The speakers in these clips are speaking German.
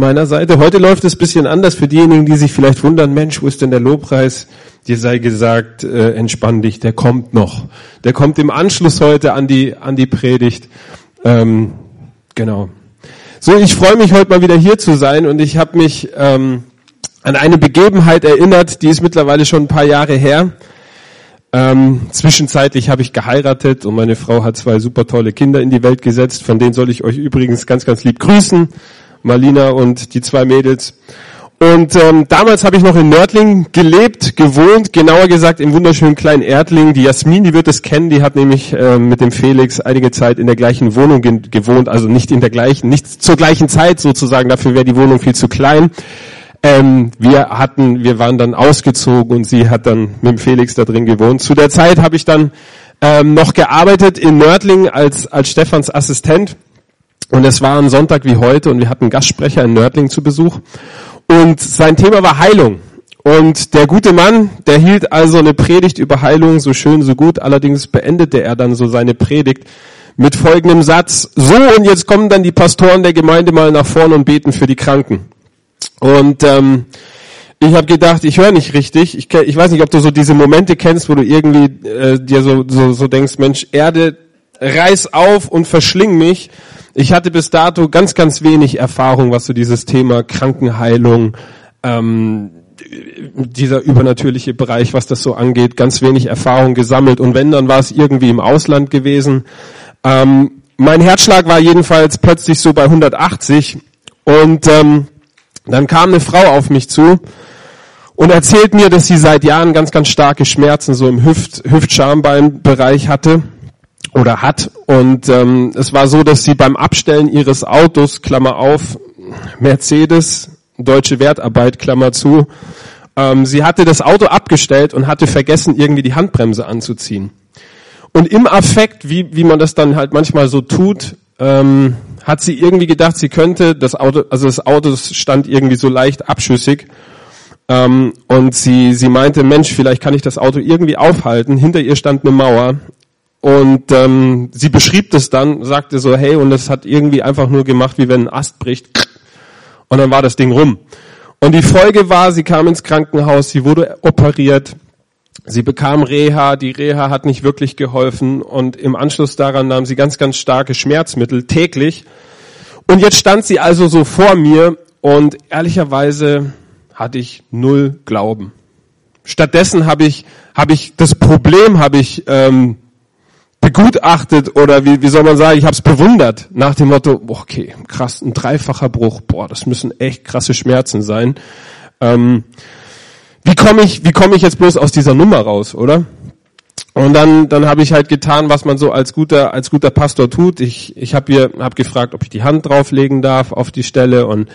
meiner Seite. Heute läuft es bisschen anders für diejenigen, die sich vielleicht wundern, Mensch, wo ist denn der Lobpreis? Dir sei gesagt, äh, entspann dich, der kommt noch. Der kommt im Anschluss heute an die, an die Predigt. Ähm, genau. So, ich freue mich heute mal wieder hier zu sein und ich habe mich ähm, an eine Begebenheit erinnert, die ist mittlerweile schon ein paar Jahre her. Ähm, zwischenzeitlich habe ich geheiratet und meine Frau hat zwei super tolle Kinder in die Welt gesetzt. Von denen soll ich euch übrigens ganz, ganz lieb grüßen. Marlina und die zwei Mädels. Und ähm, damals habe ich noch in Nördling gelebt, gewohnt, genauer gesagt im wunderschönen kleinen Erdling. Die Jasmin, die wird es kennen, die hat nämlich äh, mit dem Felix einige Zeit in der gleichen Wohnung ge gewohnt, also nicht in der gleichen, nicht zur gleichen Zeit sozusagen, dafür wäre die Wohnung viel zu klein. Ähm, wir hatten, wir waren dann ausgezogen und sie hat dann mit dem Felix da drin gewohnt. Zu der Zeit habe ich dann ähm, noch gearbeitet in Nördling als, als Stefans Assistent und es war ein Sonntag wie heute und wir hatten Gastsprecher in Nördling zu Besuch. Und sein Thema war Heilung. Und der gute Mann, der hielt also eine Predigt über Heilung, so schön, so gut. Allerdings beendete er dann so seine Predigt mit folgendem Satz. So, und jetzt kommen dann die Pastoren der Gemeinde mal nach vorne und beten für die Kranken. Und ähm, ich habe gedacht, ich höre nicht richtig. Ich, ich weiß nicht, ob du so diese Momente kennst, wo du irgendwie äh, dir so, so, so denkst, Mensch, Erde, reiß auf und verschling mich. Ich hatte bis dato ganz, ganz wenig Erfahrung, was so dieses Thema Krankenheilung, ähm, dieser übernatürliche Bereich, was das so angeht, ganz wenig Erfahrung gesammelt. Und wenn, dann war es irgendwie im Ausland gewesen. Ähm, mein Herzschlag war jedenfalls plötzlich so bei 180 und ähm, dann kam eine Frau auf mich zu und erzählt mir, dass sie seit Jahren ganz, ganz starke Schmerzen so im Hüft, Hüft-Schambeinbereich hatte oder hat. Und ähm, es war so, dass sie beim Abstellen ihres Autos, Klammer auf, Mercedes, deutsche Wertarbeit, Klammer zu, ähm, sie hatte das Auto abgestellt und hatte vergessen, irgendwie die Handbremse anzuziehen. Und im Affekt, wie, wie man das dann halt manchmal so tut, ähm, hat sie irgendwie gedacht, sie könnte das Auto, also das Auto stand irgendwie so leicht abschüssig. Ähm, und sie, sie meinte, Mensch, vielleicht kann ich das Auto irgendwie aufhalten. Hinter ihr stand eine Mauer und ähm, sie beschrieb das dann, sagte so, hey, und das hat irgendwie einfach nur gemacht, wie wenn ein Ast bricht. Und dann war das Ding rum. Und die Folge war, sie kam ins Krankenhaus, sie wurde operiert, sie bekam Reha, die Reha hat nicht wirklich geholfen und im Anschluss daran nahm sie ganz, ganz starke Schmerzmittel täglich. Und jetzt stand sie also so vor mir und ehrlicherweise hatte ich null Glauben. Stattdessen habe ich, habe ich das Problem habe ich ähm, begutachtet oder wie, wie soll man sagen, ich habe es bewundert nach dem Motto, okay, krass, ein dreifacher Bruch, boah, das müssen echt krasse Schmerzen sein. Ähm, wie komme ich, wie komme ich jetzt bloß aus dieser Nummer raus, oder? Und dann, dann habe ich halt getan, was man so als guter, als guter Pastor tut. Ich, ich habe hier, hab gefragt, ob ich die Hand drauflegen darf auf die Stelle und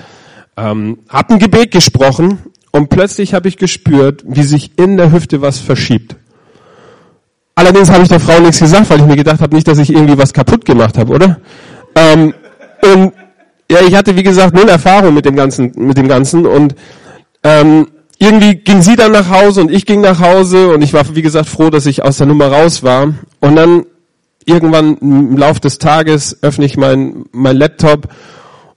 ähm, habe ein Gebet gesprochen und plötzlich habe ich gespürt, wie sich in der Hüfte was verschiebt. Allerdings habe ich der Frau nichts gesagt, weil ich mir gedacht habe, nicht, dass ich irgendwie was kaputt gemacht habe, oder? Ähm, und ja, ich hatte wie gesagt null Erfahrung mit dem ganzen, mit dem ganzen und ähm, irgendwie ging sie dann nach Hause und ich ging nach Hause und ich war wie gesagt froh, dass ich aus der Nummer raus war. Und dann irgendwann im Lauf des Tages öffne ich mein mein Laptop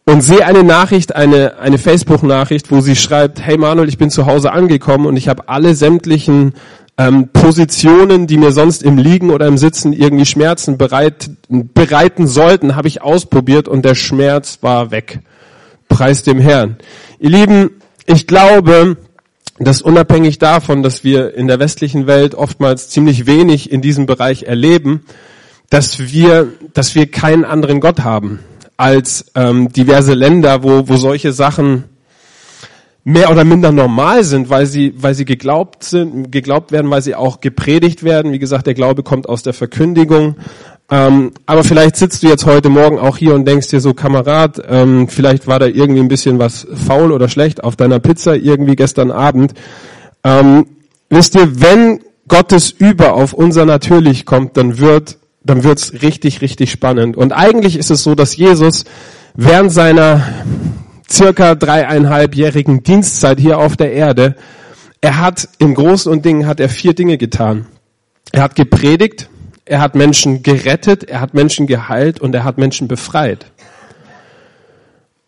und sehe eine Nachricht, eine eine Facebook-Nachricht, wo sie schreibt: Hey Manuel, ich bin zu Hause angekommen und ich habe alle sämtlichen ähm, Positionen, die mir sonst im Liegen oder im Sitzen irgendwie Schmerzen bereit, bereiten sollten, habe ich ausprobiert und der Schmerz war weg. Preis dem Herrn. Ihr Lieben, ich glaube, dass unabhängig davon, dass wir in der westlichen Welt oftmals ziemlich wenig in diesem Bereich erleben, dass wir, dass wir keinen anderen Gott haben als ähm, diverse Länder, wo, wo solche Sachen mehr oder minder normal sind, weil sie, weil sie geglaubt sind, geglaubt werden, weil sie auch gepredigt werden. Wie gesagt, der Glaube kommt aus der Verkündigung. Ähm, aber vielleicht sitzt du jetzt heute Morgen auch hier und denkst dir so, Kamerad, ähm, vielleicht war da irgendwie ein bisschen was faul oder schlecht auf deiner Pizza irgendwie gestern Abend. Ähm, wisst ihr, wenn Gottes Über auf unser Natürlich kommt, dann wird, dann wird's richtig, richtig spannend. Und eigentlich ist es so, dass Jesus während seiner circa dreieinhalbjährigen Dienstzeit hier auf der Erde, er hat im Großen und Dingen hat er vier Dinge getan. Er hat gepredigt, er hat Menschen gerettet, er hat Menschen geheilt und er hat Menschen befreit.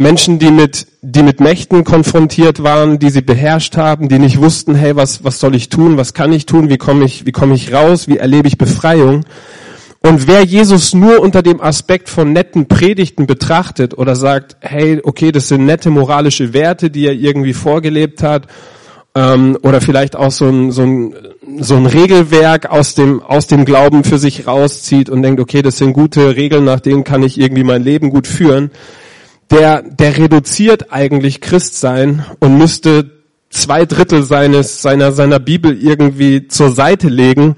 Menschen, die mit, die mit Mächten konfrontiert waren, die sie beherrscht haben, die nicht wussten, hey, was, was soll ich tun, was kann ich tun, wie komme ich, wie komme ich raus, wie erlebe ich Befreiung. Und wer Jesus nur unter dem Aspekt von netten Predigten betrachtet oder sagt, hey, okay, das sind nette moralische Werte, die er irgendwie vorgelebt hat, ähm, oder vielleicht auch so ein, so, ein, so ein Regelwerk aus dem, aus dem Glauben für sich rauszieht und denkt, okay, das sind gute Regeln, nach denen kann ich irgendwie mein Leben gut führen, der, der reduziert eigentlich Christsein und müsste zwei Drittel seines, seiner, seiner Bibel irgendwie zur Seite legen,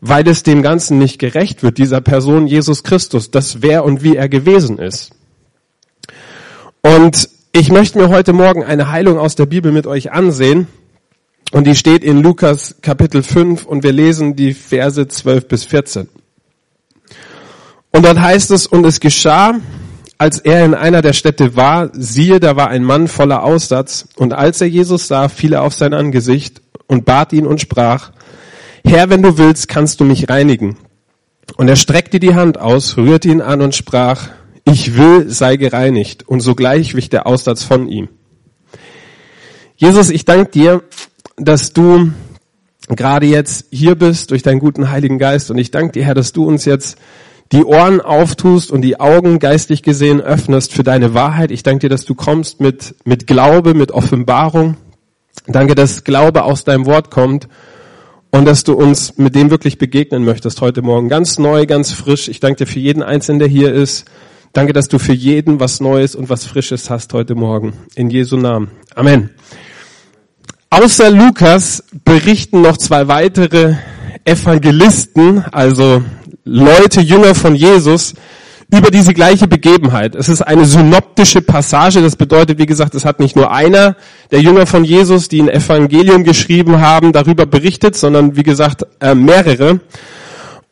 weil es dem Ganzen nicht gerecht wird, dieser Person Jesus Christus, das wer und wie er gewesen ist. Und ich möchte mir heute Morgen eine Heilung aus der Bibel mit euch ansehen. Und die steht in Lukas Kapitel 5 und wir lesen die Verse 12 bis 14. Und dort heißt es, und es geschah, als er in einer der Städte war, siehe, da war ein Mann voller Aussatz, und als er Jesus sah, fiel er auf sein Angesicht und bat ihn und sprach, Herr, wenn du willst, kannst du mich reinigen. Und er streckte die Hand aus, rührte ihn an und sprach, ich will, sei gereinigt. Und sogleich wich der Aussatz von ihm. Jesus, ich danke dir, dass du gerade jetzt hier bist durch deinen guten Heiligen Geist. Und ich danke dir, Herr, dass du uns jetzt die Ohren auftust und die Augen geistlich gesehen öffnest für deine Wahrheit. Ich danke dir, dass du kommst mit, mit Glaube, mit Offenbarung. Danke, dass Glaube aus deinem Wort kommt und dass du uns mit dem wirklich begegnen möchtest heute Morgen. Ganz neu, ganz frisch. Ich danke dir für jeden Einzelnen, der hier ist. Danke, dass du für jeden was Neues und was Frisches hast heute Morgen. In Jesu Namen. Amen. Außer Lukas berichten noch zwei weitere Evangelisten, also Leute, Jünger von Jesus, über diese gleiche Begebenheit. Es ist eine synoptische Passage. Das bedeutet, wie gesagt, es hat nicht nur einer der Jünger von Jesus, die ein Evangelium geschrieben haben, darüber berichtet, sondern wie gesagt, äh, mehrere.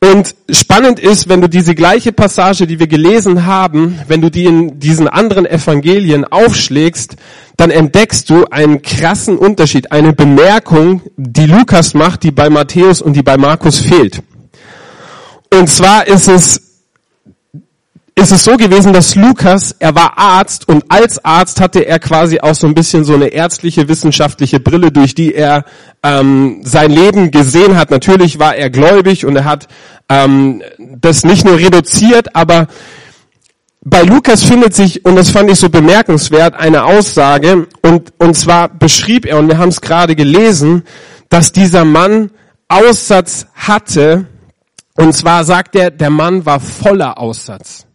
Und spannend ist, wenn du diese gleiche Passage, die wir gelesen haben, wenn du die in diesen anderen Evangelien aufschlägst, dann entdeckst du einen krassen Unterschied, eine Bemerkung, die Lukas macht, die bei Matthäus und die bei Markus fehlt. Und zwar ist es, ist es so gewesen, dass Lukas, er war Arzt und als Arzt hatte er quasi auch so ein bisschen so eine ärztliche, wissenschaftliche Brille, durch die er ähm, sein Leben gesehen hat. Natürlich war er gläubig und er hat ähm, das nicht nur reduziert, aber bei Lukas findet sich, und das fand ich so bemerkenswert, eine Aussage, und, und zwar beschrieb er, und wir haben es gerade gelesen, dass dieser Mann Aussatz hatte, und zwar sagt er, der Mann war voller Aussatz.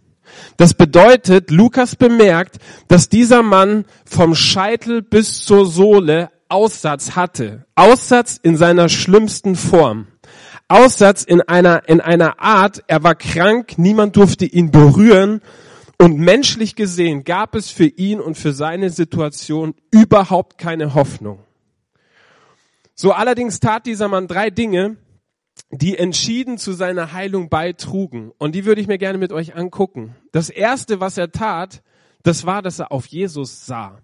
Das bedeutet, Lukas bemerkt, dass dieser Mann vom Scheitel bis zur Sohle Aussatz hatte. Aussatz in seiner schlimmsten Form. Aussatz in einer, in einer Art, er war krank, niemand durfte ihn berühren und menschlich gesehen gab es für ihn und für seine Situation überhaupt keine Hoffnung. So allerdings tat dieser Mann drei Dinge, die entschieden zu seiner Heilung beitrugen. Und die würde ich mir gerne mit euch angucken. Das erste, was er tat, das war, dass er auf Jesus sah.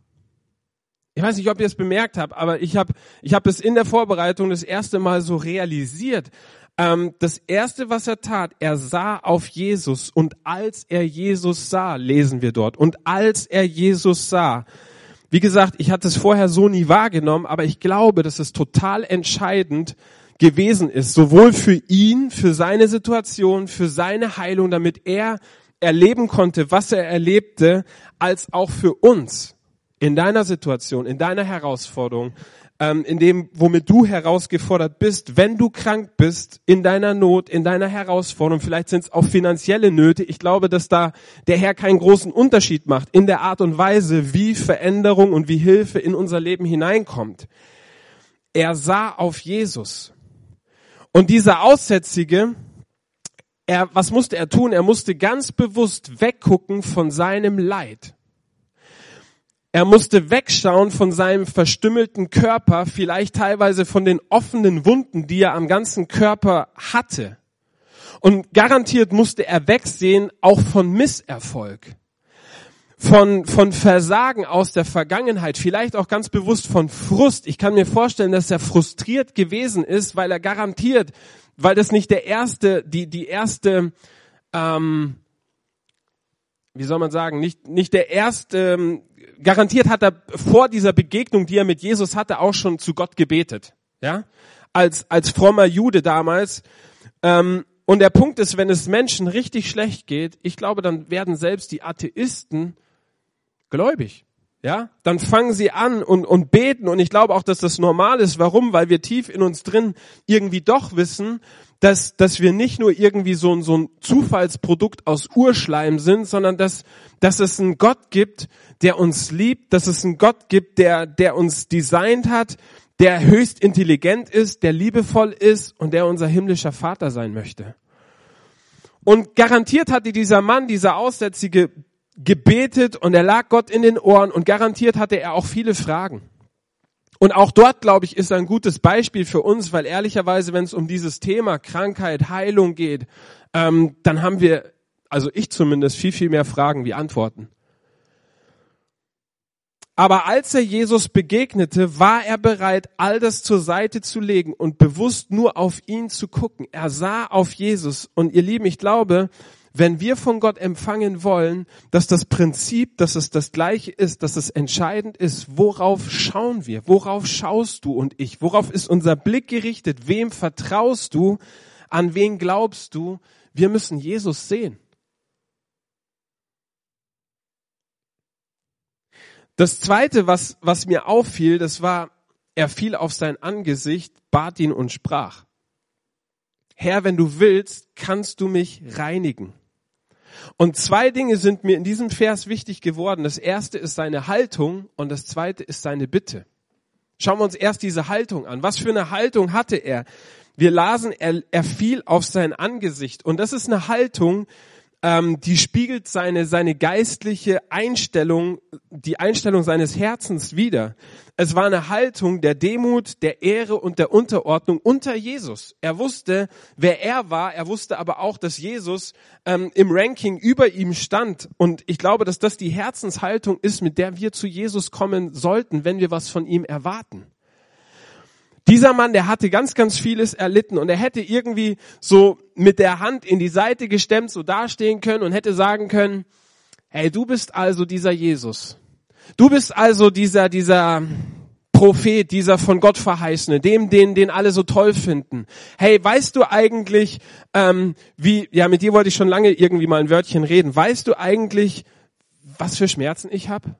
Ich weiß nicht, ob ihr es bemerkt habt, aber ich habe ich hab es in der Vorbereitung das erste Mal so realisiert. Ähm, das erste, was er tat, er sah auf Jesus und als er Jesus sah, lesen wir dort, und als er Jesus sah, wie gesagt, ich hatte es vorher so nie wahrgenommen, aber ich glaube, dass es total entscheidend gewesen ist, sowohl für ihn, für seine Situation, für seine Heilung, damit er erleben konnte, was er erlebte, als auch für uns in deiner Situation, in deiner Herausforderung, ähm, in dem, womit du herausgefordert bist, wenn du krank bist, in deiner Not, in deiner Herausforderung, vielleicht sind es auch finanzielle Nöte. Ich glaube, dass da der Herr keinen großen Unterschied macht in der Art und Weise, wie Veränderung und wie Hilfe in unser Leben hineinkommt. Er sah auf Jesus. Und dieser Aussätzige, er, was musste er tun? Er musste ganz bewusst weggucken von seinem Leid. Er musste wegschauen von seinem verstümmelten Körper, vielleicht teilweise von den offenen Wunden, die er am ganzen Körper hatte. Und garantiert musste er wegsehen auch von Misserfolg von, von Versagen aus der Vergangenheit, vielleicht auch ganz bewusst von Frust. Ich kann mir vorstellen, dass er frustriert gewesen ist, weil er garantiert, weil das nicht der erste, die, die erste, ähm, wie soll man sagen, nicht, nicht der erste ähm, garantiert hat er vor dieser Begegnung, die er mit Jesus hatte, auch schon zu Gott gebetet. Ja, als als frommer Jude damals. Ähm, und der Punkt ist, wenn es Menschen richtig schlecht geht, ich glaube, dann werden selbst die Atheisten gläubig. Ja, dann fangen sie an und, und beten und ich glaube auch, dass das normal ist. Warum? Weil wir tief in uns drin irgendwie doch wissen, dass, dass wir nicht nur irgendwie so, ein so ein Zufallsprodukt aus Urschleim sind, sondern dass, dass es einen Gott gibt, der uns liebt, dass es einen Gott gibt, der, der uns designt hat, der höchst intelligent ist, der liebevoll ist und der unser himmlischer Vater sein möchte. Und garantiert hatte dieser Mann, dieser Aussätzige, gebetet und er lag Gott in den Ohren und garantiert hatte er auch viele Fragen. Und auch dort, glaube ich, ist ein gutes Beispiel für uns, weil ehrlicherweise, wenn es um dieses Thema Krankheit, Heilung geht, ähm, dann haben wir, also ich zumindest, viel, viel mehr Fragen wie Antworten. Aber als er Jesus begegnete, war er bereit, all das zur Seite zu legen und bewusst nur auf ihn zu gucken. Er sah auf Jesus. Und ihr Lieben, ich glaube, wenn wir von Gott empfangen wollen, dass das Prinzip, dass es das gleiche ist, dass es entscheidend ist, worauf schauen wir? Worauf schaust du und ich? Worauf ist unser Blick gerichtet? Wem vertraust du? An wen glaubst du? Wir müssen Jesus sehen. Das zweite, was, was mir auffiel, das war, er fiel auf sein Angesicht, bat ihn und sprach. Herr, wenn du willst, kannst du mich reinigen. Und zwei Dinge sind mir in diesem Vers wichtig geworden. Das erste ist seine Haltung und das zweite ist seine Bitte. Schauen wir uns erst diese Haltung an. Was für eine Haltung hatte er? Wir lasen, er, er fiel auf sein Angesicht. Und das ist eine Haltung, ähm, die spiegelt seine, seine geistliche Einstellung, die Einstellung seines Herzens wider. Es war eine Haltung der Demut, der Ehre und der Unterordnung unter Jesus. Er wusste, wer er war, er wusste aber auch, dass Jesus ähm, im Ranking über ihm stand. Und ich glaube, dass das die Herzenshaltung ist, mit der wir zu Jesus kommen sollten, wenn wir was von ihm erwarten. Dieser Mann, der hatte ganz, ganz vieles erlitten und er hätte irgendwie so mit der Hand in die Seite gestemmt, so dastehen können und hätte sagen können, hey, du bist also dieser Jesus. Du bist also dieser, dieser Prophet, dieser von Gott verheißene, dem, den, den alle so toll finden. Hey, weißt du eigentlich, ähm, wie, ja, mit dir wollte ich schon lange irgendwie mal ein Wörtchen reden. Weißt du eigentlich, was für Schmerzen ich habe?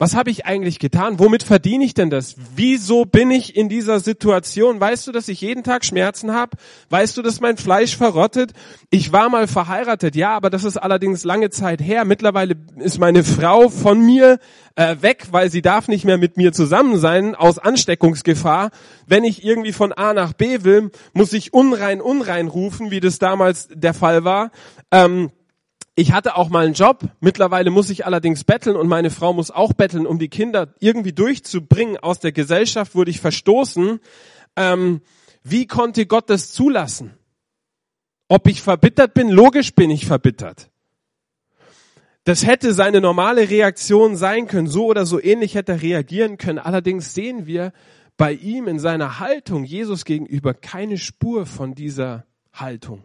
Was habe ich eigentlich getan? Womit verdiene ich denn das? Wieso bin ich in dieser Situation? Weißt du, dass ich jeden Tag Schmerzen habe? Weißt du, dass mein Fleisch verrottet? Ich war mal verheiratet, ja, aber das ist allerdings lange Zeit her. Mittlerweile ist meine Frau von mir äh, weg, weil sie darf nicht mehr mit mir zusammen sein aus Ansteckungsgefahr. Wenn ich irgendwie von A nach B will, muss ich unrein, unrein rufen, wie das damals der Fall war. Ähm, ich hatte auch mal einen Job. Mittlerweile muss ich allerdings betteln und meine Frau muss auch betteln, um die Kinder irgendwie durchzubringen. Aus der Gesellschaft wurde ich verstoßen. Ähm, wie konnte Gott das zulassen? Ob ich verbittert bin? Logisch bin ich verbittert. Das hätte seine normale Reaktion sein können. So oder so ähnlich hätte er reagieren können. Allerdings sehen wir bei ihm in seiner Haltung Jesus gegenüber keine Spur von dieser Haltung.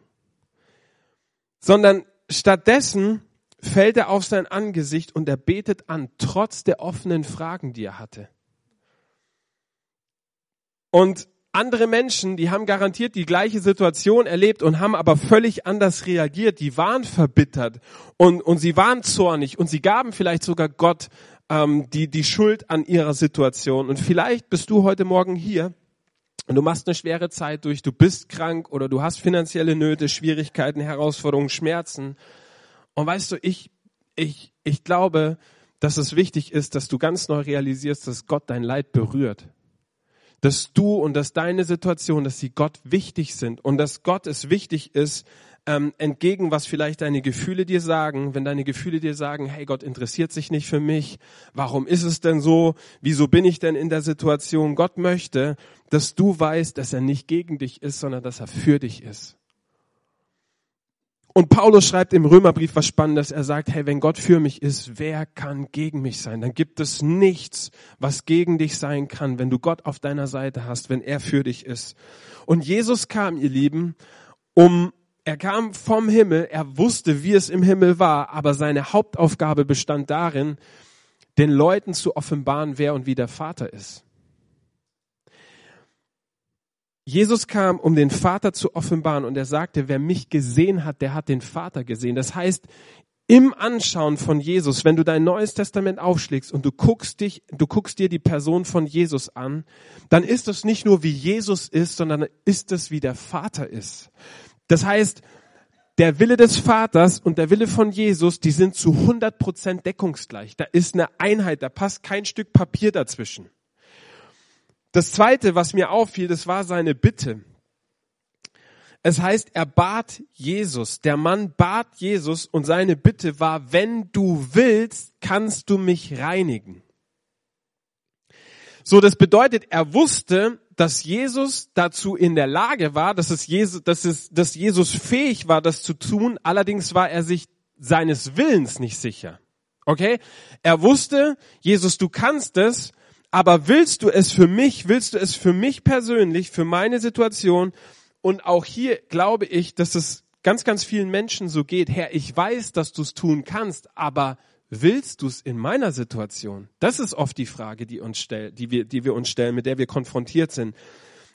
Sondern stattdessen fällt er auf sein Angesicht und er betet an, trotz der offenen Fragen, die er hatte. Und andere Menschen, die haben garantiert die gleiche Situation erlebt und haben aber völlig anders reagiert. Die waren verbittert und, und sie waren zornig und sie gaben vielleicht sogar Gott ähm, die, die Schuld an ihrer Situation. Und vielleicht bist du heute Morgen hier und du machst eine schwere Zeit durch, du bist krank oder du hast finanzielle Nöte, Schwierigkeiten, Herausforderungen, Schmerzen. Und weißt du, ich, ich, ich glaube, dass es wichtig ist, dass du ganz neu realisierst, dass Gott dein Leid berührt. Dass du und dass deine Situation, dass sie Gott wichtig sind und dass Gott es wichtig ist, ähm, entgegen, was vielleicht deine Gefühle dir sagen, wenn deine Gefühle dir sagen, hey, Gott interessiert sich nicht für mich, warum ist es denn so, wieso bin ich denn in der Situation? Gott möchte, dass du weißt, dass er nicht gegen dich ist, sondern dass er für dich ist. Und Paulus schreibt im Römerbrief was Spannendes. Er sagt, hey, wenn Gott für mich ist, wer kann gegen mich sein? Dann gibt es nichts, was gegen dich sein kann, wenn du Gott auf deiner Seite hast, wenn er für dich ist. Und Jesus kam, ihr Lieben, um er kam vom Himmel, er wusste, wie es im Himmel war, aber seine Hauptaufgabe bestand darin, den Leuten zu offenbaren, wer und wie der Vater ist. Jesus kam, um den Vater zu offenbaren und er sagte, wer mich gesehen hat, der hat den Vater gesehen. Das heißt, im Anschauen von Jesus, wenn du dein neues Testament aufschlägst und du guckst dich, du guckst dir die Person von Jesus an, dann ist es nicht nur wie Jesus ist, sondern ist es wie der Vater ist. Das heißt, der Wille des Vaters und der Wille von Jesus, die sind zu 100 Prozent deckungsgleich. Da ist eine Einheit, da passt kein Stück Papier dazwischen. Das zweite, was mir auffiel, das war seine Bitte. Es heißt, er bat Jesus. Der Mann bat Jesus und seine Bitte war, wenn du willst, kannst du mich reinigen. So, das bedeutet, er wusste, dass Jesus dazu in der Lage war, dass es Jesus, dass es, dass Jesus fähig war, das zu tun. Allerdings war er sich seines Willens nicht sicher. Okay? Er wusste, Jesus, du kannst es, aber willst du es für mich, willst du es für mich persönlich, für meine Situation? Und auch hier glaube ich, dass es ganz, ganz vielen Menschen so geht. Herr, ich weiß, dass du es tun kannst, aber willst du es in meiner Situation? Das ist oft die Frage, die uns stellt, die wir, die wir uns stellen, mit der wir konfrontiert sind.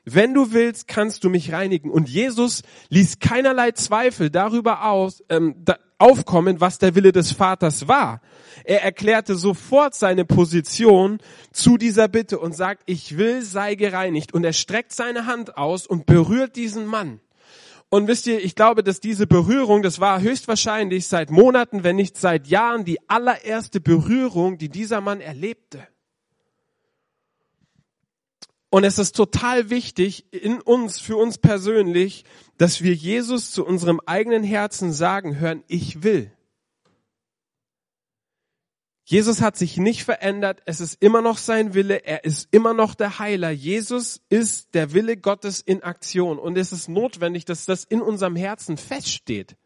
Wenn du willst, kannst du mich reinigen. Und Jesus ließ keinerlei Zweifel darüber aus, ähm, da, aufkommen, was der Wille des Vaters war. Er erklärte sofort seine Position zu dieser Bitte und sagt, ich will, sei gereinigt. Und er streckt seine Hand aus und berührt diesen Mann. Und wisst ihr, ich glaube, dass diese Berührung, das war höchstwahrscheinlich seit Monaten, wenn nicht seit Jahren, die allererste Berührung, die dieser Mann erlebte. Und es ist total wichtig in uns, für uns persönlich, dass wir Jesus zu unserem eigenen Herzen sagen hören, ich will. Jesus hat sich nicht verändert, es ist immer noch sein Wille, er ist immer noch der Heiler. Jesus ist der Wille Gottes in Aktion und es ist notwendig, dass das in unserem Herzen feststeht.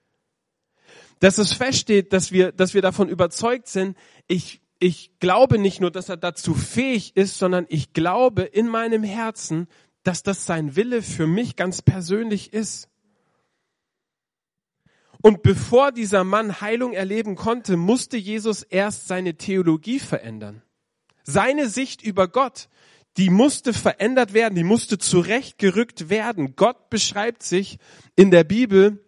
Dass es feststeht, dass wir, dass wir davon überzeugt sind, ich ich glaube nicht nur, dass er dazu fähig ist, sondern ich glaube in meinem Herzen, dass das sein Wille für mich ganz persönlich ist. Und bevor dieser Mann Heilung erleben konnte, musste Jesus erst seine Theologie verändern. Seine Sicht über Gott, die musste verändert werden, die musste zurechtgerückt werden. Gott beschreibt sich in der Bibel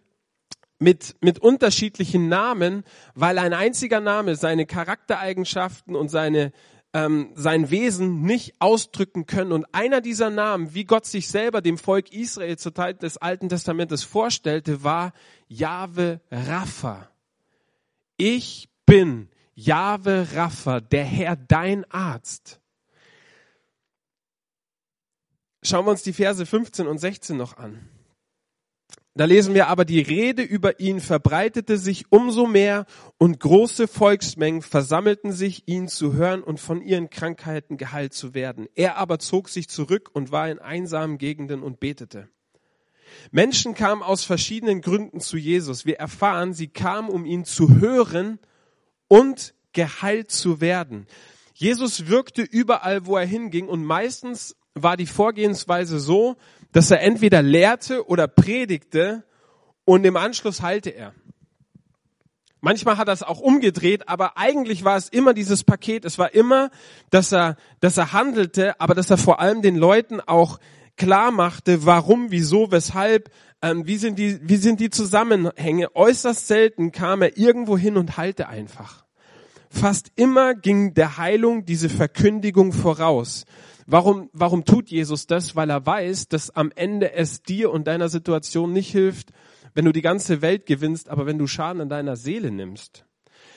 mit, mit unterschiedlichen Namen, weil ein einziger Name seine Charaktereigenschaften und seine, ähm, sein Wesen nicht ausdrücken können. Und einer dieser Namen, wie Gott sich selber dem Volk Israel zur Zeit des Alten Testamentes vorstellte, war Jahwe Rapha. Ich bin Jahwe Rapha, der Herr, dein Arzt. Schauen wir uns die Verse 15 und 16 noch an. Da lesen wir aber, die Rede über ihn verbreitete sich umso mehr und große Volksmengen versammelten sich, ihn zu hören und von ihren Krankheiten geheilt zu werden. Er aber zog sich zurück und war in einsamen Gegenden und betete. Menschen kamen aus verschiedenen Gründen zu Jesus. Wir erfahren, sie kamen, um ihn zu hören und geheilt zu werden. Jesus wirkte überall, wo er hinging und meistens war die Vorgehensweise so, dass er entweder lehrte oder predigte und im Anschluss heilte er. Manchmal hat er es auch umgedreht, aber eigentlich war es immer dieses Paket. Es war immer, dass er, dass er handelte, aber dass er vor allem den Leuten auch klar machte, warum, wieso, weshalb, ähm, wie sind die, wie sind die Zusammenhänge. Äußerst selten kam er irgendwo hin und heilte einfach. Fast immer ging der Heilung diese Verkündigung voraus. Warum, warum tut Jesus das? Weil er weiß, dass am Ende es dir und deiner Situation nicht hilft, wenn du die ganze Welt gewinnst, aber wenn du Schaden an deiner Seele nimmst.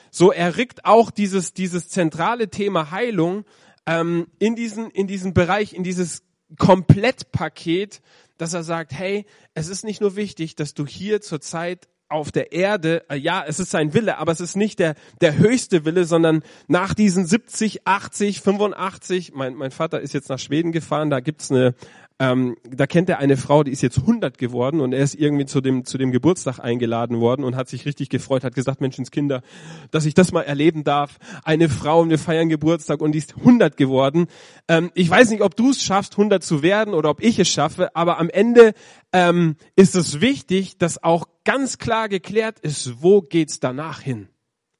So erregt auch dieses, dieses zentrale Thema Heilung ähm, in, diesen, in diesen Bereich, in dieses Komplettpaket, dass er sagt, hey, es ist nicht nur wichtig, dass du hier zur Zeit auf der Erde, äh, ja, es ist sein Wille, aber es ist nicht der, der höchste Wille, sondern nach diesen 70, 80, 85, mein, mein Vater ist jetzt nach Schweden gefahren, da gibt's eine, ähm, da kennt er eine Frau, die ist jetzt 100 geworden und er ist irgendwie zu dem, zu dem Geburtstag eingeladen worden und hat sich richtig gefreut, hat gesagt, Menschenskinder, dass ich das mal erleben darf. Eine Frau und wir feiern Geburtstag und die ist 100 geworden. Ähm, ich weiß nicht, ob du es schaffst, 100 zu werden oder ob ich es schaffe, aber am Ende ähm, ist es wichtig, dass auch ganz klar geklärt ist, wo geht's danach hin.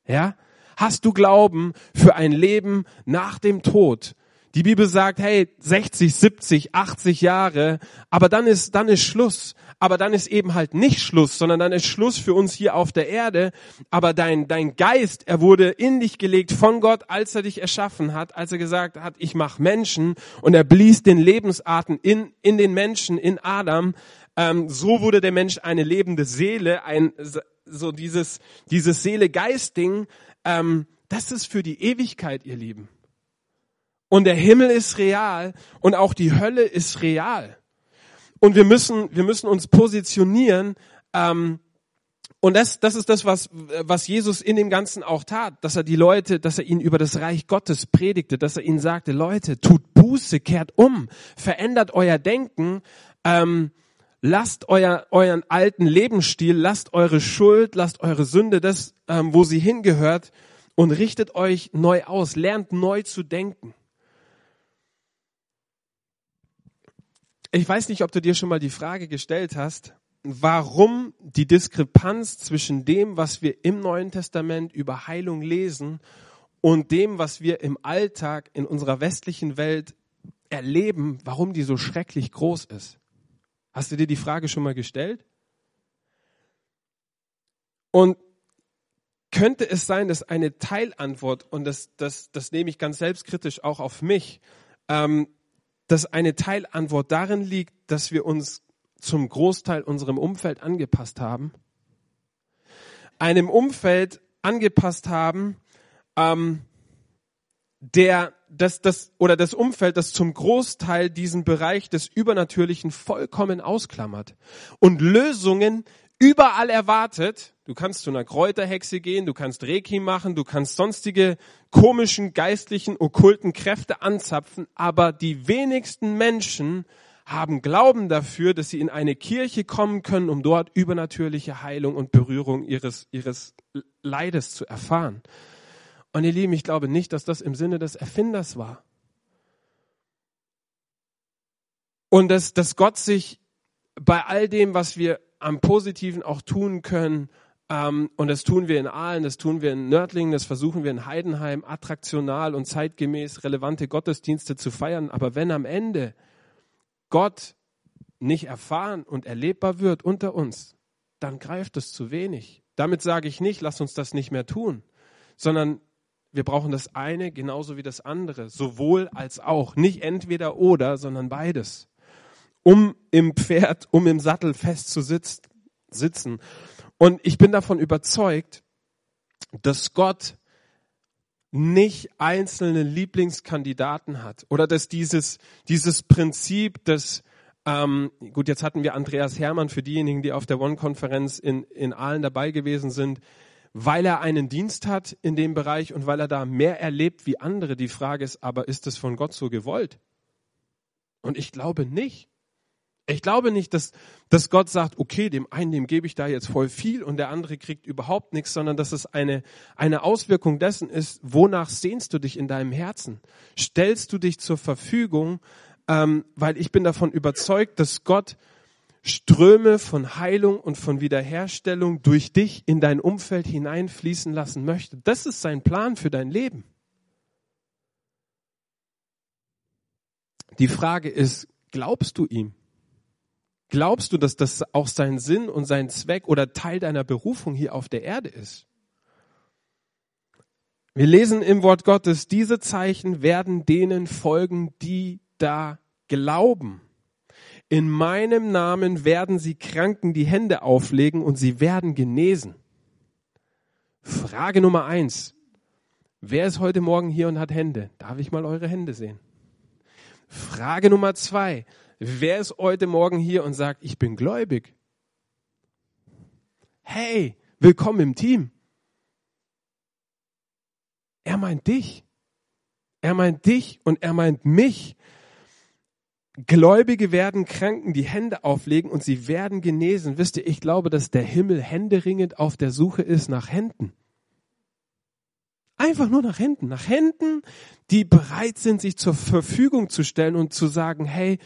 Ja? Hast du Glauben für ein Leben nach dem Tod? Die Bibel sagt, hey, 60, 70, 80 Jahre, aber dann ist, dann ist Schluss. Aber dann ist eben halt nicht Schluss, sondern dann ist Schluss für uns hier auf der Erde. Aber dein, dein Geist, er wurde in dich gelegt von Gott, als er dich erschaffen hat, als er gesagt hat, ich mache Menschen und er blies den Lebensatem in, in den Menschen, in Adam. Ähm, so wurde der Mensch eine lebende Seele, ein, so dieses, dieses Seele-Geist-Ding. Ähm, das ist für die Ewigkeit, ihr Lieben. Und der Himmel ist real und auch die Hölle ist real. Und wir müssen, wir müssen uns positionieren. Ähm, und das, das ist das, was, was Jesus in dem Ganzen auch tat, dass er die Leute, dass er ihnen über das Reich Gottes predigte, dass er ihnen sagte, Leute, tut Buße, kehrt um, verändert euer Denken, ähm, lasst euer, euren alten Lebensstil, lasst eure Schuld, lasst eure Sünde, das, ähm, wo sie hingehört, und richtet euch neu aus, lernt neu zu denken. Ich weiß nicht, ob du dir schon mal die Frage gestellt hast, warum die Diskrepanz zwischen dem, was wir im Neuen Testament über Heilung lesen und dem, was wir im Alltag in unserer westlichen Welt erleben, warum die so schrecklich groß ist. Hast du dir die Frage schon mal gestellt? Und könnte es sein, dass eine Teilantwort, und das, das, das nehme ich ganz selbstkritisch auch auf mich, ähm, dass eine Teilantwort darin liegt, dass wir uns zum Großteil unserem Umfeld angepasst haben. Einem Umfeld angepasst haben, ähm, der das, das oder das Umfeld, das zum Großteil diesen Bereich des Übernatürlichen vollkommen ausklammert und Lösungen überall erwartet. Du kannst zu einer Kräuterhexe gehen, du kannst Reiki machen, du kannst sonstige komischen, geistlichen, okkulten Kräfte anzapfen, aber die wenigsten Menschen haben Glauben dafür, dass sie in eine Kirche kommen können, um dort übernatürliche Heilung und Berührung ihres, ihres Leides zu erfahren. Und ihr Lieben, ich glaube nicht, dass das im Sinne des Erfinders war. Und dass, dass Gott sich bei all dem, was wir am Positiven auch tun können. Ähm, und das tun wir in Aalen, das tun wir in Nördlingen, das versuchen wir in Heidenheim, attraktional und zeitgemäß relevante Gottesdienste zu feiern. Aber wenn am Ende Gott nicht erfahren und erlebbar wird unter uns, dann greift es zu wenig. Damit sage ich nicht, lass uns das nicht mehr tun, sondern wir brauchen das eine genauso wie das andere, sowohl als auch. Nicht entweder oder, sondern beides um im Pferd, um im Sattel fest zu sitzen. Und ich bin davon überzeugt, dass Gott nicht einzelne Lieblingskandidaten hat oder dass dieses, dieses Prinzip des, ähm, gut, jetzt hatten wir Andreas Hermann für diejenigen, die auf der One-Konferenz in, in Aalen dabei gewesen sind, weil er einen Dienst hat in dem Bereich und weil er da mehr erlebt wie andere. Die Frage ist aber, ist es von Gott so gewollt? Und ich glaube nicht. Ich glaube nicht, dass, dass Gott sagt, okay, dem einen, dem gebe ich da jetzt voll viel und der andere kriegt überhaupt nichts, sondern dass es eine, eine Auswirkung dessen ist, wonach sehnst du dich in deinem Herzen? Stellst du dich zur Verfügung, ähm, weil ich bin davon überzeugt, dass Gott Ströme von Heilung und von Wiederherstellung durch dich in dein Umfeld hineinfließen lassen möchte. Das ist sein Plan für dein Leben. Die Frage ist, glaubst du ihm? Glaubst du, dass das auch sein Sinn und sein Zweck oder Teil deiner Berufung hier auf der Erde ist? Wir lesen im Wort Gottes, diese Zeichen werden denen folgen, die da glauben. In meinem Namen werden sie Kranken die Hände auflegen und sie werden genesen. Frage Nummer eins. Wer ist heute Morgen hier und hat Hände? Darf ich mal eure Hände sehen? Frage Nummer zwei. Wer ist heute Morgen hier und sagt, ich bin gläubig? Hey, willkommen im Team. Er meint dich. Er meint dich und er meint mich. Gläubige werden Kranken die Hände auflegen und sie werden genesen. Wisst ihr, ich glaube, dass der Himmel händeringend auf der Suche ist nach Händen. Einfach nur nach Händen. Nach Händen, die bereit sind, sich zur Verfügung zu stellen und zu sagen, hey,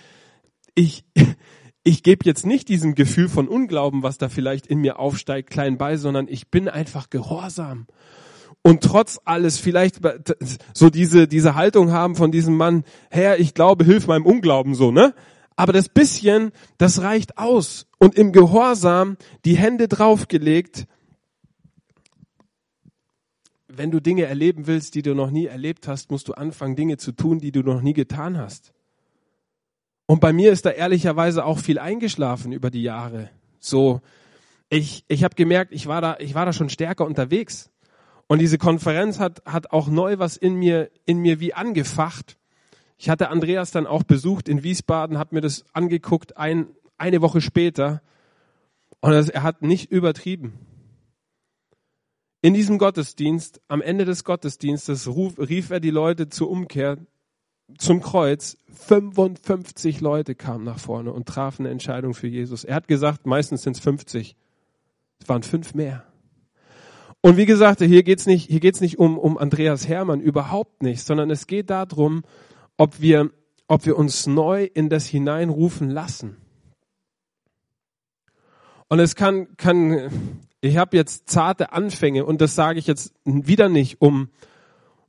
ich, ich gebe jetzt nicht diesem Gefühl von Unglauben, was da vielleicht in mir aufsteigt, klein bei, sondern ich bin einfach gehorsam. Und trotz alles vielleicht so diese, diese Haltung haben von diesem Mann, Herr, ich glaube, hilf meinem Unglauben so, ne? Aber das bisschen, das reicht aus. Und im Gehorsam die Hände draufgelegt. Wenn du Dinge erleben willst, die du noch nie erlebt hast, musst du anfangen, Dinge zu tun, die du noch nie getan hast. Und bei mir ist da ehrlicherweise auch viel eingeschlafen über die Jahre. So, ich, ich habe gemerkt, ich war da, ich war da schon stärker unterwegs. Und diese Konferenz hat, hat auch neu was in mir, in mir wie angefacht. Ich hatte Andreas dann auch besucht in Wiesbaden, habe mir das angeguckt, ein, eine Woche später. Und er hat nicht übertrieben. In diesem Gottesdienst, am Ende des Gottesdienstes, ruf, rief er die Leute zur Umkehr zum Kreuz. 55 Leute kamen nach vorne und trafen eine Entscheidung für Jesus. Er hat gesagt, meistens sind es 50. Es waren fünf mehr. Und wie gesagt, hier geht's nicht, hier geht's nicht um, um Andreas Hermann, überhaupt nicht, sondern es geht darum, ob wir, ob wir uns neu in das hineinrufen lassen. Und es kann, kann, ich habe jetzt zarte Anfänge und das sage ich jetzt wieder nicht, um,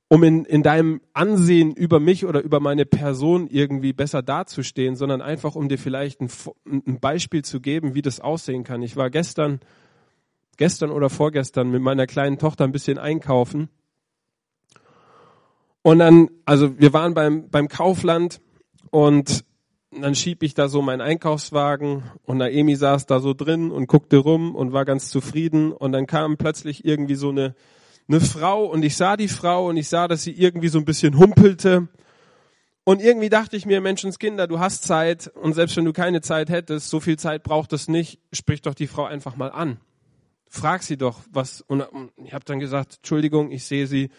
um in, in deinem Ansehen über mich oder über meine Person irgendwie besser dazustehen, sondern einfach, um dir vielleicht ein, ein Beispiel zu geben, wie das aussehen kann. Ich war gestern gestern oder vorgestern mit meiner kleinen Tochter ein bisschen einkaufen. Und dann, also wir waren beim, beim Kaufland und dann schieb ich da so meinen Einkaufswagen und Naemi saß da so drin und guckte rum und war ganz zufrieden. Und dann kam plötzlich irgendwie so eine, eine Frau und ich sah die Frau und ich sah, dass sie irgendwie so ein bisschen humpelte. Und irgendwie dachte ich mir, Menschenskinder, du hast Zeit und selbst wenn du keine Zeit hättest, so viel Zeit braucht es nicht, sprich doch die Frau einfach mal an frag sie doch, was, und ich habe dann gesagt, Entschuldigung, ich sehe Sie,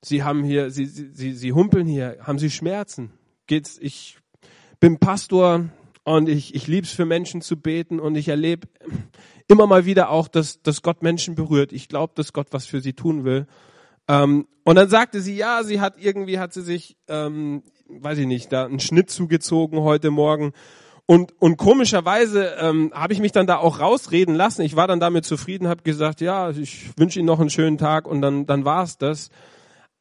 Sie haben hier, Sie, Sie, Sie, Sie humpeln hier, haben Sie Schmerzen? Geht's, ich bin Pastor und ich, ich lieb's für Menschen zu beten und ich erlebe immer mal wieder auch, dass, dass Gott Menschen berührt. Ich glaube, dass Gott was für sie tun will. Ähm, und dann sagte sie, ja, sie hat irgendwie, hat sie sich, ähm, weiß ich nicht, da einen Schnitt zugezogen heute Morgen und, und komischerweise ähm, habe ich mich dann da auch rausreden lassen. Ich war dann damit zufrieden, habe gesagt, ja, ich wünsche Ihnen noch einen schönen Tag und dann, dann war es das.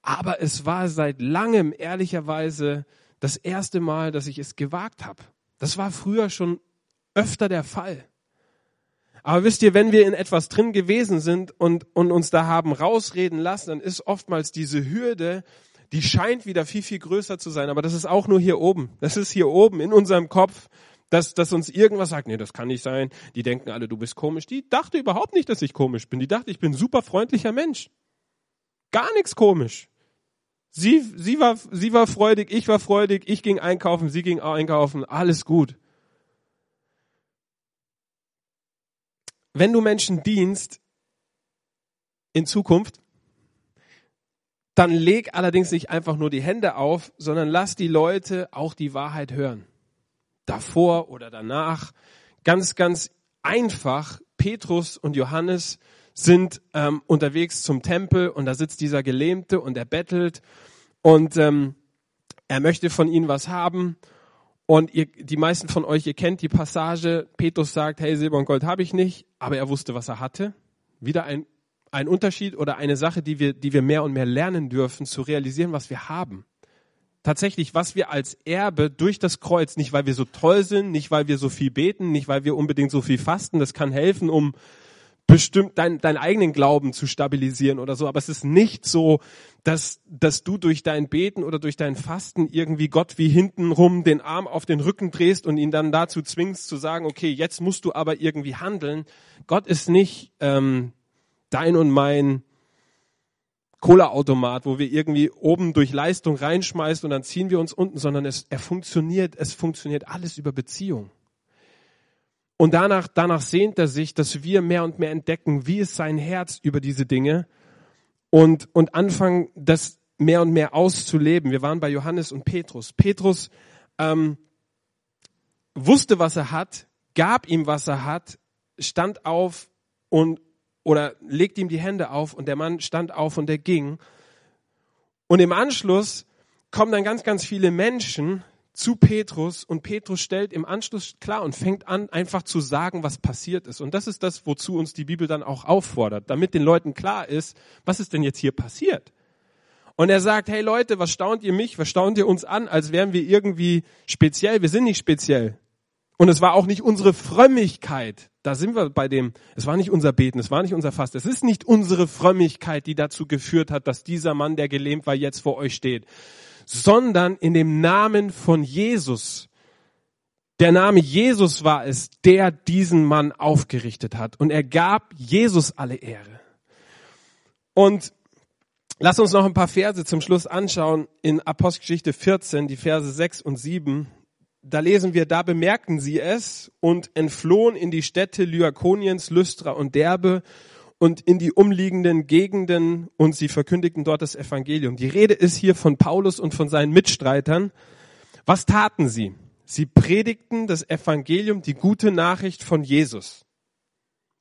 Aber es war seit langem, ehrlicherweise, das erste Mal, dass ich es gewagt habe. Das war früher schon öfter der Fall. Aber wisst ihr, wenn wir in etwas drin gewesen sind und, und uns da haben rausreden lassen, dann ist oftmals diese Hürde, die scheint wieder viel, viel größer zu sein. Aber das ist auch nur hier oben. Das ist hier oben in unserem Kopf dass, dass uns irgendwas sagt, nee, das kann nicht sein. Die denken alle, du bist komisch. Die dachte überhaupt nicht, dass ich komisch bin. Die dachte, ich bin ein super freundlicher Mensch. Gar nichts komisch. Sie, sie, war, sie war freudig, ich war freudig, ich ging einkaufen, sie ging einkaufen, alles gut. Wenn du Menschen dienst in Zukunft, dann leg allerdings nicht einfach nur die Hände auf, sondern lass die Leute auch die Wahrheit hören davor oder danach. Ganz, ganz einfach. Petrus und Johannes sind ähm, unterwegs zum Tempel und da sitzt dieser Gelähmte und er bettelt und ähm, er möchte von ihnen was haben. Und ihr, die meisten von euch, ihr kennt die Passage, Petrus sagt, hey, Silber und Gold habe ich nicht, aber er wusste, was er hatte. Wieder ein, ein Unterschied oder eine Sache, die wir, die wir mehr und mehr lernen dürfen, zu realisieren, was wir haben tatsächlich, was wir als Erbe durch das Kreuz, nicht weil wir so toll sind, nicht weil wir so viel beten, nicht weil wir unbedingt so viel fasten, das kann helfen, um bestimmt dein, deinen eigenen Glauben zu stabilisieren oder so. Aber es ist nicht so, dass, dass du durch dein Beten oder durch dein Fasten irgendwie Gott wie hintenrum den Arm auf den Rücken drehst und ihn dann dazu zwingst zu sagen, okay, jetzt musst du aber irgendwie handeln. Gott ist nicht ähm, dein und mein Cola-Automat, wo wir irgendwie oben durch Leistung reinschmeißen und dann ziehen wir uns unten, sondern es, er funktioniert, es funktioniert alles über Beziehung. Und danach, danach sehnt er sich, dass wir mehr und mehr entdecken, wie ist sein Herz über diese Dinge und, und anfangen, das mehr und mehr auszuleben. Wir waren bei Johannes und Petrus. Petrus ähm, wusste, was er hat, gab ihm, was er hat, stand auf und, oder legt ihm die Hände auf und der Mann stand auf und er ging. Und im Anschluss kommen dann ganz, ganz viele Menschen zu Petrus und Petrus stellt im Anschluss klar und fängt an, einfach zu sagen, was passiert ist. Und das ist das, wozu uns die Bibel dann auch auffordert, damit den Leuten klar ist, was ist denn jetzt hier passiert. Und er sagt, hey Leute, was staunt ihr mich, was staunt ihr uns an, als wären wir irgendwie speziell? Wir sind nicht speziell. Und es war auch nicht unsere Frömmigkeit. Da sind wir bei dem, es war nicht unser Beten, es war nicht unser Fast. Es ist nicht unsere Frömmigkeit, die dazu geführt hat, dass dieser Mann, der gelähmt war, jetzt vor euch steht, sondern in dem Namen von Jesus. Der Name Jesus war es, der diesen Mann aufgerichtet hat. Und er gab Jesus alle Ehre. Und lass uns noch ein paar Verse zum Schluss anschauen in Apostelgeschichte 14, die Verse 6 und 7. Da lesen wir, da bemerkten sie es und entflohen in die Städte Lyakoniens, Lystra und Derbe und in die umliegenden Gegenden und sie verkündigten dort das Evangelium. Die Rede ist hier von Paulus und von seinen Mitstreitern. Was taten sie? Sie predigten das Evangelium, die gute Nachricht von Jesus.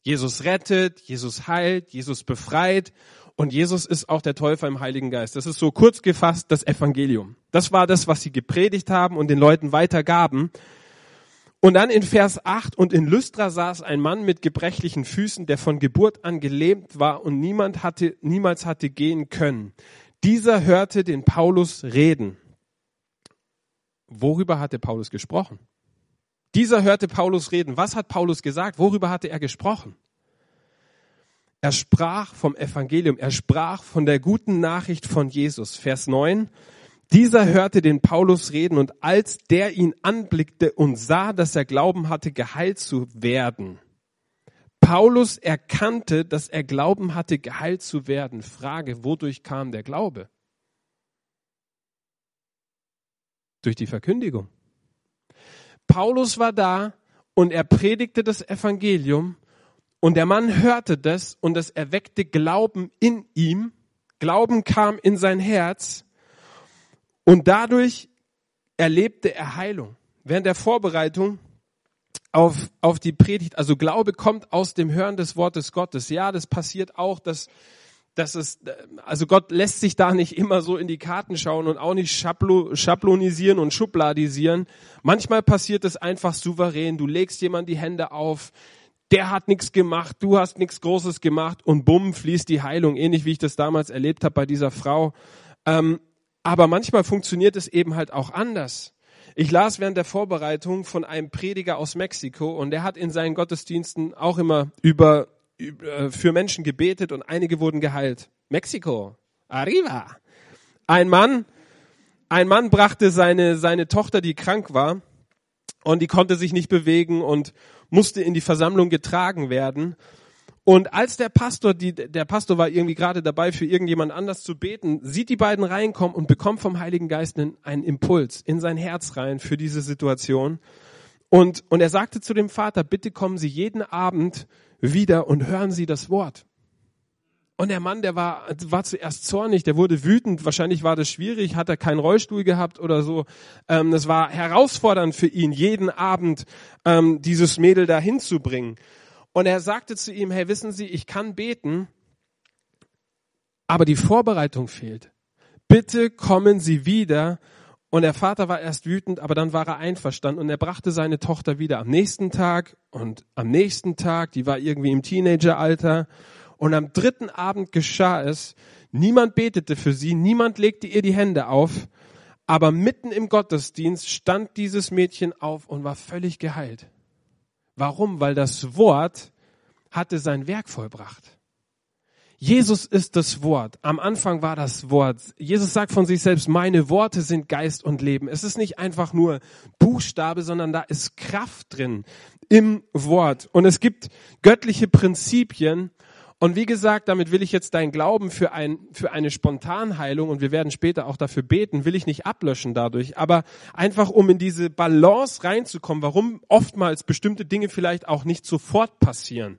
Jesus rettet, Jesus heilt, Jesus befreit und Jesus ist auch der Täufer im Heiligen Geist. Das ist so kurz gefasst das Evangelium. Das war das, was sie gepredigt haben und den Leuten weitergaben. Und dann in Vers 8, und in Lystra saß ein Mann mit gebrechlichen Füßen, der von Geburt an gelähmt war und niemand hatte, niemals hatte gehen können. Dieser hörte den Paulus reden. Worüber hatte Paulus gesprochen? Dieser hörte Paulus reden. Was hat Paulus gesagt? Worüber hatte er gesprochen? Er sprach vom Evangelium. Er sprach von der guten Nachricht von Jesus. Vers 9. Dieser hörte den Paulus reden und als der ihn anblickte und sah, dass er Glauben hatte, geheilt zu werden. Paulus erkannte, dass er Glauben hatte, geheilt zu werden. Frage, wodurch kam der Glaube? Durch die Verkündigung. Paulus war da und er predigte das Evangelium und der Mann hörte das und es erweckte Glauben in ihm. Glauben kam in sein Herz und dadurch erlebte er Heilung. Während der Vorbereitung auf, auf die Predigt, also Glaube kommt aus dem Hören des Wortes Gottes. Ja, das passiert auch, dass, dass es, also Gott lässt sich da nicht immer so in die Karten schauen und auch nicht schablo, schablonisieren und schubladisieren. Manchmal passiert es einfach souverän. Du legst jemand die Hände auf, der hat nichts gemacht, du hast nichts Großes gemacht und bumm, fließt die Heilung, ähnlich wie ich das damals erlebt habe bei dieser Frau. Ähm, aber manchmal funktioniert es eben halt auch anders. Ich las während der Vorbereitung von einem Prediger aus Mexiko und der hat in seinen Gottesdiensten auch immer über, über äh, für Menschen gebetet und einige wurden geheilt. Mexiko, arriba. Ein Mann, ein Mann brachte seine seine Tochter, die krank war, und die konnte sich nicht bewegen und musste in die Versammlung getragen werden. Und als der Pastor, die, der Pastor war irgendwie gerade dabei, für irgendjemand anders zu beten, sieht die beiden reinkommen und bekommt vom Heiligen Geist einen, Impuls in sein Herz rein für diese Situation. Und, und er sagte zu dem Vater, bitte kommen Sie jeden Abend wieder und hören Sie das Wort. Und der Mann, der war, war zuerst zornig, der wurde wütend. Wahrscheinlich war das schwierig, hat er keinen Rollstuhl gehabt oder so. Ähm, das war herausfordernd für ihn, jeden Abend ähm, dieses Mädel da hinzubringen. Und er sagte zu ihm, hey, wissen Sie, ich kann beten, aber die Vorbereitung fehlt. Bitte kommen Sie wieder. Und der Vater war erst wütend, aber dann war er einverstanden und er brachte seine Tochter wieder am nächsten Tag und am nächsten Tag, die war irgendwie im Teenageralter. Und am dritten Abend geschah es, niemand betete für sie, niemand legte ihr die Hände auf, aber mitten im Gottesdienst stand dieses Mädchen auf und war völlig geheilt. Warum? Weil das Wort hatte sein Werk vollbracht. Jesus ist das Wort. Am Anfang war das Wort. Jesus sagt von sich selbst, meine Worte sind Geist und Leben. Es ist nicht einfach nur Buchstabe, sondern da ist Kraft drin im Wort. Und es gibt göttliche Prinzipien, und wie gesagt, damit will ich jetzt dein Glauben für, ein, für eine Spontanheilung, und wir werden später auch dafür beten, will ich nicht ablöschen dadurch, aber einfach um in diese Balance reinzukommen, warum oftmals bestimmte Dinge vielleicht auch nicht sofort passieren.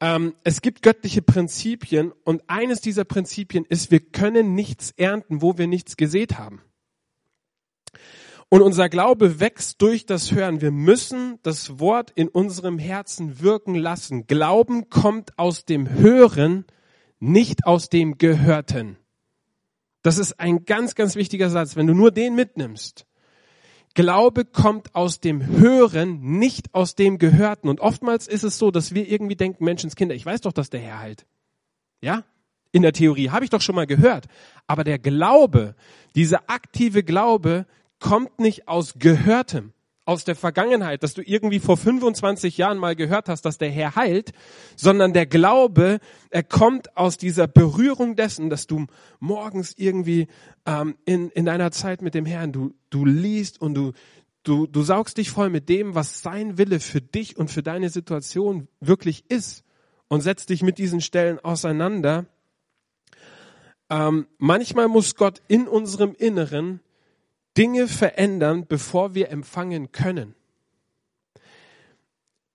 Ähm, es gibt göttliche Prinzipien und eines dieser Prinzipien ist, wir können nichts ernten, wo wir nichts gesät haben. Und unser Glaube wächst durch das Hören. Wir müssen das Wort in unserem Herzen wirken lassen. Glauben kommt aus dem Hören, nicht aus dem Gehörten. Das ist ein ganz, ganz wichtiger Satz. Wenn du nur den mitnimmst. Glaube kommt aus dem Hören, nicht aus dem Gehörten. Und oftmals ist es so, dass wir irgendwie denken, Menschenskinder, ich weiß doch, dass der Herr heilt. Ja? In der Theorie habe ich doch schon mal gehört. Aber der Glaube, dieser aktive Glaube, kommt nicht aus Gehörtem aus der Vergangenheit, dass du irgendwie vor 25 Jahren mal gehört hast, dass der Herr heilt, sondern der Glaube, er kommt aus dieser Berührung dessen, dass du morgens irgendwie ähm, in, in deiner Zeit mit dem Herrn, du, du liest und du, du, du saugst dich voll mit dem, was sein Wille für dich und für deine Situation wirklich ist und setzt dich mit diesen Stellen auseinander. Ähm, manchmal muss Gott in unserem Inneren Dinge verändern, bevor wir empfangen können.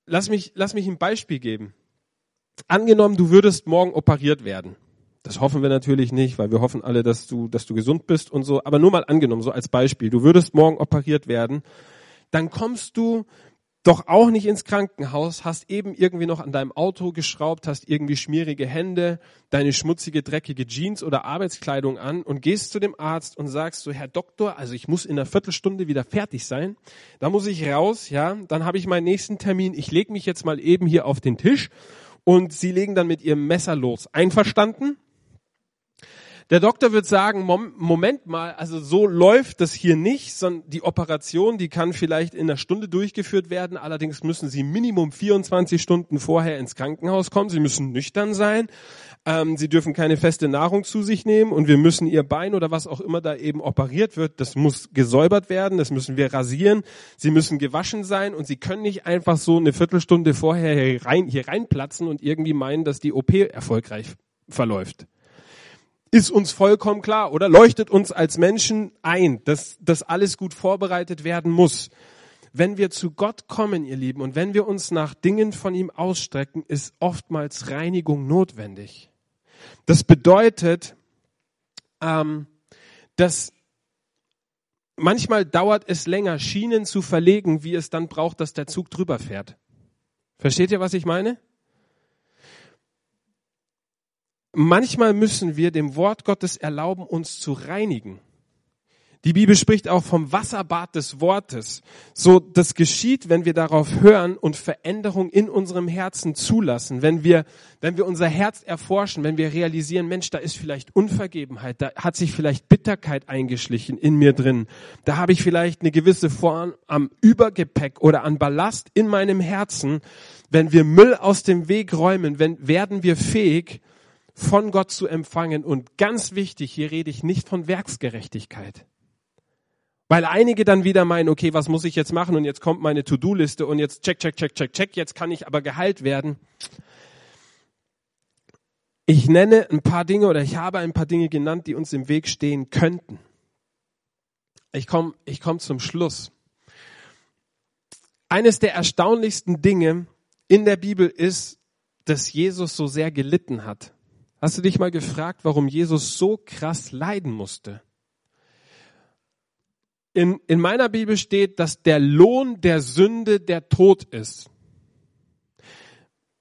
Lass mich, lass mich ein Beispiel geben. Angenommen, du würdest morgen operiert werden. Das hoffen wir natürlich nicht, weil wir hoffen alle, dass du, dass du gesund bist und so. Aber nur mal angenommen, so als Beispiel. Du würdest morgen operiert werden. Dann kommst du doch auch nicht ins Krankenhaus, hast eben irgendwie noch an deinem Auto geschraubt, hast irgendwie schmierige Hände, deine schmutzige, dreckige Jeans oder Arbeitskleidung an und gehst zu dem Arzt und sagst so, Herr Doktor, also ich muss in einer Viertelstunde wieder fertig sein. Da muss ich raus, ja, dann habe ich meinen nächsten Termin. Ich lege mich jetzt mal eben hier auf den Tisch und Sie legen dann mit Ihrem Messer los. Einverstanden? Der Doktor wird sagen, Moment mal, also so läuft das hier nicht, sondern die Operation, die kann vielleicht in einer Stunde durchgeführt werden. Allerdings müssen Sie Minimum 24 Stunden vorher ins Krankenhaus kommen. Sie müssen nüchtern sein. Ähm, Sie dürfen keine feste Nahrung zu sich nehmen und wir müssen Ihr Bein oder was auch immer da eben operiert wird, das muss gesäubert werden, das müssen wir rasieren. Sie müssen gewaschen sein und Sie können nicht einfach so eine Viertelstunde vorher hier, rein, hier reinplatzen und irgendwie meinen, dass die OP erfolgreich verläuft ist uns vollkommen klar oder leuchtet uns als Menschen ein, dass das alles gut vorbereitet werden muss. Wenn wir zu Gott kommen, ihr Lieben, und wenn wir uns nach Dingen von ihm ausstrecken, ist oftmals Reinigung notwendig. Das bedeutet, ähm, dass manchmal dauert es länger, Schienen zu verlegen, wie es dann braucht, dass der Zug drüber fährt. Versteht ihr, was ich meine? Manchmal müssen wir dem Wort Gottes erlauben, uns zu reinigen. Die Bibel spricht auch vom Wasserbad des Wortes. So, das geschieht, wenn wir darauf hören und Veränderung in unserem Herzen zulassen. Wenn wir, wenn wir unser Herz erforschen, wenn wir realisieren, Mensch, da ist vielleicht Unvergebenheit, da hat sich vielleicht Bitterkeit eingeschlichen in mir drin. Da habe ich vielleicht eine gewisse Form am Übergepäck oder an Ballast in meinem Herzen. Wenn wir Müll aus dem Weg räumen, wenn, werden wir fähig, von Gott zu empfangen. Und ganz wichtig, hier rede ich nicht von Werksgerechtigkeit. Weil einige dann wieder meinen, okay, was muss ich jetzt machen? Und jetzt kommt meine To-Do-Liste und jetzt check, check, check, check, check, jetzt kann ich aber geheilt werden. Ich nenne ein paar Dinge oder ich habe ein paar Dinge genannt, die uns im Weg stehen könnten. Ich komme ich komm zum Schluss. Eines der erstaunlichsten Dinge in der Bibel ist, dass Jesus so sehr gelitten hat. Hast du dich mal gefragt, warum Jesus so krass leiden musste? In, in meiner Bibel steht, dass der Lohn der Sünde der Tod ist.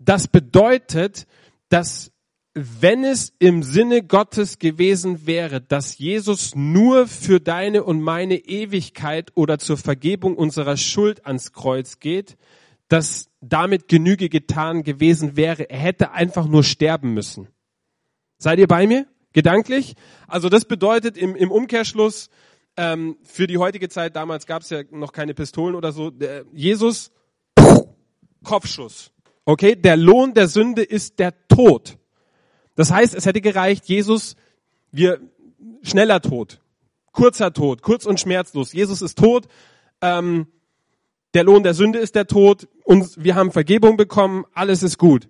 Das bedeutet, dass wenn es im Sinne Gottes gewesen wäre, dass Jesus nur für deine und meine Ewigkeit oder zur Vergebung unserer Schuld ans Kreuz geht, dass damit Genüge getan gewesen wäre. Er hätte einfach nur sterben müssen. Seid ihr bei mir? Gedanklich? Also das bedeutet im, im Umkehrschluss, ähm, für die heutige Zeit, damals gab es ja noch keine Pistolen oder so, der, Jesus, Kopfschuss. Okay, der Lohn der Sünde ist der Tod. Das heißt, es hätte gereicht, Jesus, wir, schneller Tod, kurzer Tod, kurz und schmerzlos. Jesus ist tot, ähm, der Lohn der Sünde ist der Tod, und wir haben Vergebung bekommen, alles ist gut.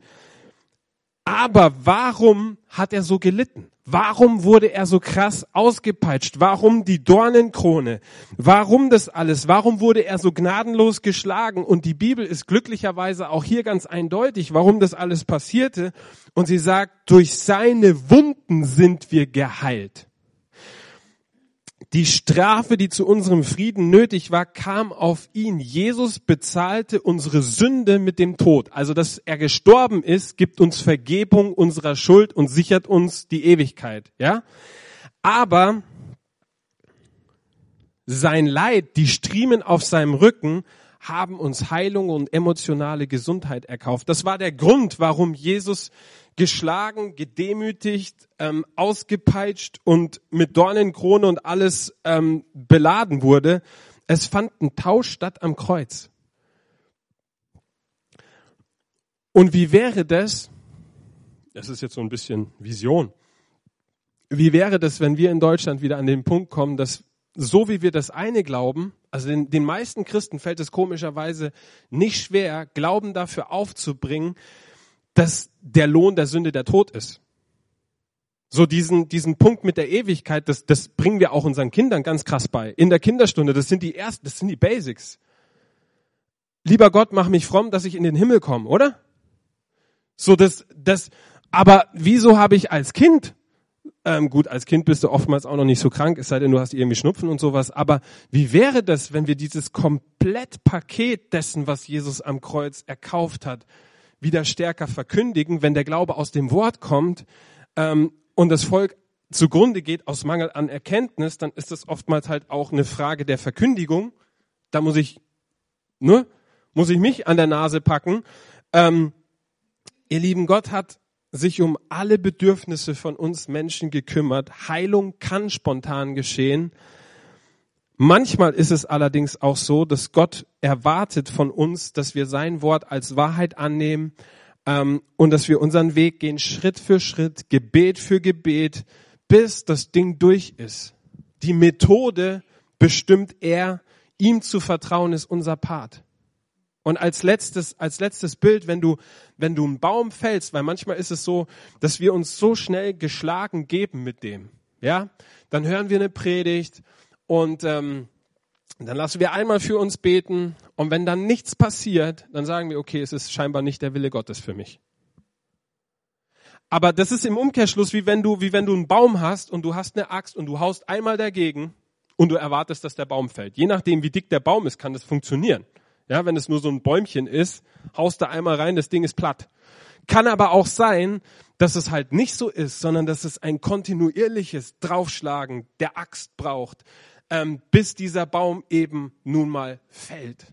Aber warum hat er so gelitten? Warum wurde er so krass ausgepeitscht? Warum die Dornenkrone? Warum das alles? Warum wurde er so gnadenlos geschlagen? Und die Bibel ist glücklicherweise auch hier ganz eindeutig, warum das alles passierte. Und sie sagt, durch seine Wunden sind wir geheilt. Die Strafe, die zu unserem Frieden nötig war, kam auf ihn. Jesus bezahlte unsere Sünde mit dem Tod. Also, dass er gestorben ist, gibt uns Vergebung unserer Schuld und sichert uns die Ewigkeit, ja? Aber sein Leid, die Striemen auf seinem Rücken haben uns Heilung und emotionale Gesundheit erkauft. Das war der Grund, warum Jesus geschlagen, gedemütigt, ähm, ausgepeitscht und mit Dornenkrone und alles ähm, beladen wurde. Es fand ein Tausch statt am Kreuz. Und wie wäre das, das ist jetzt so ein bisschen Vision, wie wäre das, wenn wir in Deutschland wieder an den Punkt kommen, dass so wie wir das eine glauben, also den, den meisten Christen fällt es komischerweise nicht schwer, Glauben dafür aufzubringen, dass der Lohn der Sünde der Tod ist. So diesen, diesen Punkt mit der Ewigkeit, das, das bringen wir auch unseren Kindern ganz krass bei. In der Kinderstunde, das sind die ersten, das sind die Basics. Lieber Gott, mach mich fromm, dass ich in den Himmel komme, oder? So das, das, aber wieso habe ich als Kind ähm, gut, als Kind bist du oftmals auch noch nicht so krank, es sei denn, du hast irgendwie Schnupfen und sowas. Aber wie wäre das, wenn wir dieses Komplettpaket dessen, was Jesus am Kreuz erkauft hat, wieder stärker verkündigen, wenn der Glaube aus dem Wort kommt ähm, und das Volk zugrunde geht aus Mangel an Erkenntnis, dann ist das oftmals halt auch eine Frage der Verkündigung. Da muss ich, ne, muss ich mich an der Nase packen. Ähm, ihr lieben Gott hat sich um alle Bedürfnisse von uns Menschen gekümmert. Heilung kann spontan geschehen. Manchmal ist es allerdings auch so, dass Gott erwartet von uns, dass wir sein Wort als Wahrheit annehmen ähm, und dass wir unseren Weg gehen, Schritt für Schritt, Gebet für Gebet, bis das Ding durch ist. Die Methode bestimmt er, ihm zu vertrauen ist unser Part. Und als letztes, als letztes Bild, wenn du, wenn du einen Baum fällst, weil manchmal ist es so, dass wir uns so schnell geschlagen geben mit dem, ja, dann hören wir eine Predigt und ähm, dann lassen wir einmal für uns beten und wenn dann nichts passiert, dann sagen wir, okay, es ist scheinbar nicht der Wille Gottes für mich. Aber das ist im Umkehrschluss wie wenn du, wie wenn du einen Baum hast und du hast eine Axt und du haust einmal dagegen und du erwartest, dass der Baum fällt. Je nachdem, wie dick der Baum ist, kann das funktionieren. Ja, wenn es nur so ein Bäumchen ist, haust da einmal rein, das Ding ist platt. Kann aber auch sein, dass es halt nicht so ist, sondern dass es ein kontinuierliches Draufschlagen der Axt braucht, ähm, bis dieser Baum eben nun mal fällt.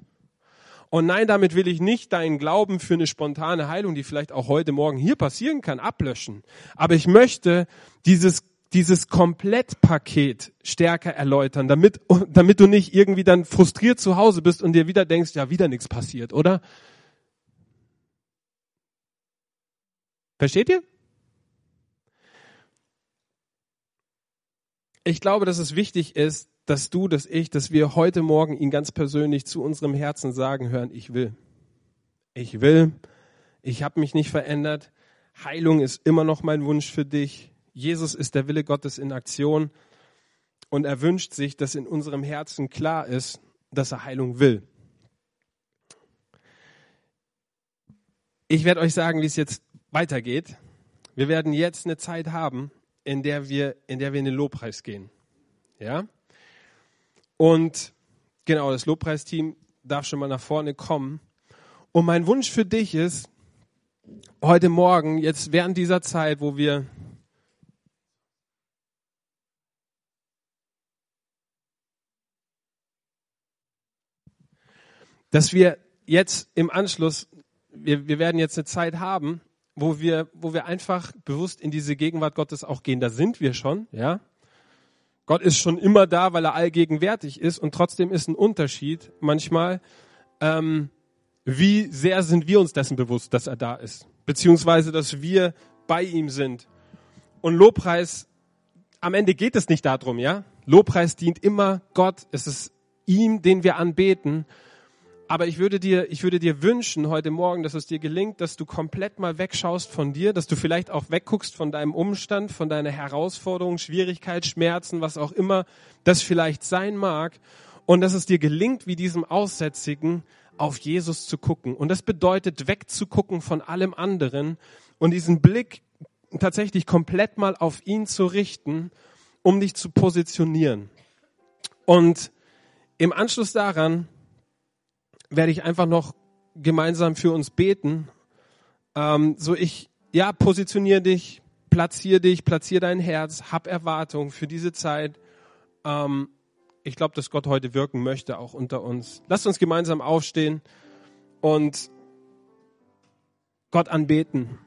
Und nein, damit will ich nicht deinen Glauben für eine spontane Heilung, die vielleicht auch heute Morgen hier passieren kann, ablöschen. Aber ich möchte dieses dieses Komplettpaket stärker erläutern, damit, damit du nicht irgendwie dann frustriert zu Hause bist und dir wieder denkst, ja, wieder nichts passiert, oder? Versteht ihr? Ich glaube, dass es wichtig ist, dass du, dass ich, dass wir heute Morgen ihn ganz persönlich zu unserem Herzen sagen hören, ich will. Ich will. Ich habe mich nicht verändert. Heilung ist immer noch mein Wunsch für dich. Jesus ist der Wille Gottes in Aktion und er wünscht sich, dass in unserem Herzen klar ist, dass er Heilung will. Ich werde euch sagen, wie es jetzt weitergeht. Wir werden jetzt eine Zeit haben, in der wir, in der wir in den Lobpreis gehen. Ja? Und genau, das Lobpreisteam darf schon mal nach vorne kommen. Und mein Wunsch für dich ist, heute Morgen, jetzt während dieser Zeit, wo wir dass wir jetzt im Anschluss, wir, wir werden jetzt eine Zeit haben, wo wir, wo wir einfach bewusst in diese Gegenwart Gottes auch gehen. Da sind wir schon, ja. Gott ist schon immer da, weil er allgegenwärtig ist und trotzdem ist ein Unterschied manchmal, ähm, wie sehr sind wir uns dessen bewusst, dass er da ist, beziehungsweise dass wir bei ihm sind. Und Lobpreis, am Ende geht es nicht darum, ja. Lobpreis dient immer Gott, es ist ihm, den wir anbeten. Aber ich würde dir, ich würde dir wünschen heute Morgen, dass es dir gelingt, dass du komplett mal wegschaust von dir, dass du vielleicht auch wegguckst von deinem Umstand, von deiner Herausforderung, Schwierigkeit, Schmerzen, was auch immer das vielleicht sein mag. Und dass es dir gelingt, wie diesem Aussätzigen, auf Jesus zu gucken. Und das bedeutet, wegzugucken von allem anderen und diesen Blick tatsächlich komplett mal auf ihn zu richten, um dich zu positionieren. Und im Anschluss daran werde ich einfach noch gemeinsam für uns beten. Ähm, so ich, ja, positioniere dich, platziere dich, platziere dein Herz, hab Erwartung für diese Zeit. Ähm, ich glaube, dass Gott heute wirken möchte, auch unter uns. Lasst uns gemeinsam aufstehen und Gott anbeten.